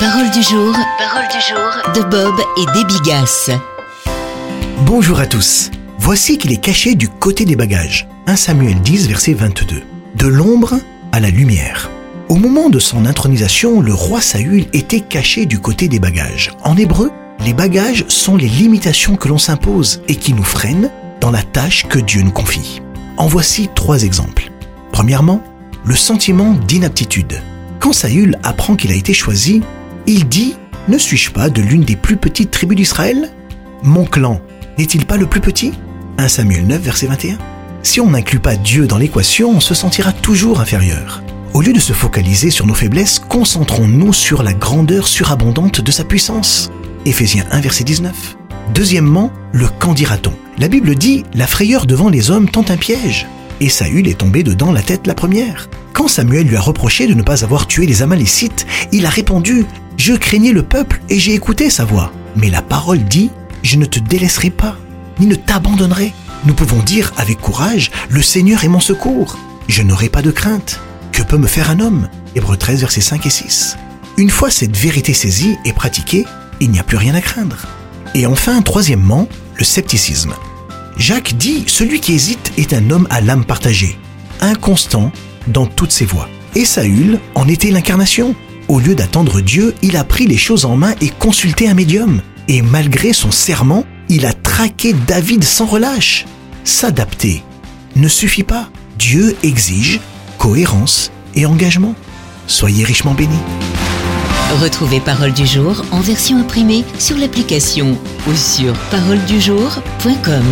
Parole du jour, parole du jour de Bob et des Bigas. Bonjour à tous. Voici qu'il est caché du côté des bagages. 1 Samuel 10, verset 22. De l'ombre à la lumière. Au moment de son intronisation, le roi Saül était caché du côté des bagages. En hébreu, les bagages sont les limitations que l'on s'impose et qui nous freinent dans la tâche que Dieu nous confie. En voici trois exemples. Premièrement, le sentiment d'inaptitude. Quand Saül apprend qu'il a été choisi, il dit Ne suis-je pas de l'une des plus petites tribus d'Israël? Mon clan n'est-il pas le plus petit? 1 Samuel 9, verset 21. Si on n'inclut pas Dieu dans l'équation, on se sentira toujours inférieur. Au lieu de se focaliser sur nos faiblesses, concentrons-nous sur la grandeur surabondante de sa puissance. Éphésiens 1, verset 19. Deuxièmement, le qu'en dira-t-on? La Bible dit La frayeur devant les hommes tente un piège. Et Saül est tombé dedans la tête la première. Quand Samuel lui a reproché de ne pas avoir tué les Amalécites, il a répondu Je craignais le peuple et j'ai écouté sa voix. Mais la parole dit Je ne te délaisserai pas, ni ne t'abandonnerai. Nous pouvons dire avec courage Le Seigneur est mon secours. Je n'aurai pas de crainte. Que peut me faire un homme? Hébreux 13, versets 5 et 6. Une fois cette vérité saisie et pratiquée, il n'y a plus rien à craindre. Et enfin, troisièmement, le scepticisme. Jacques dit Celui qui hésite est un homme à l'âme partagée, inconstant dans toutes ses voies. Et Saül en était l'incarnation. Au lieu d'attendre Dieu, il a pris les choses en main et consulté un médium. Et malgré son serment, il a traqué David sans relâche. S'adapter ne suffit pas. Dieu exige cohérence et engagement. Soyez richement bénis. Retrouvez Parole du jour en version imprimée sur l'application ou sur paroledujour.com.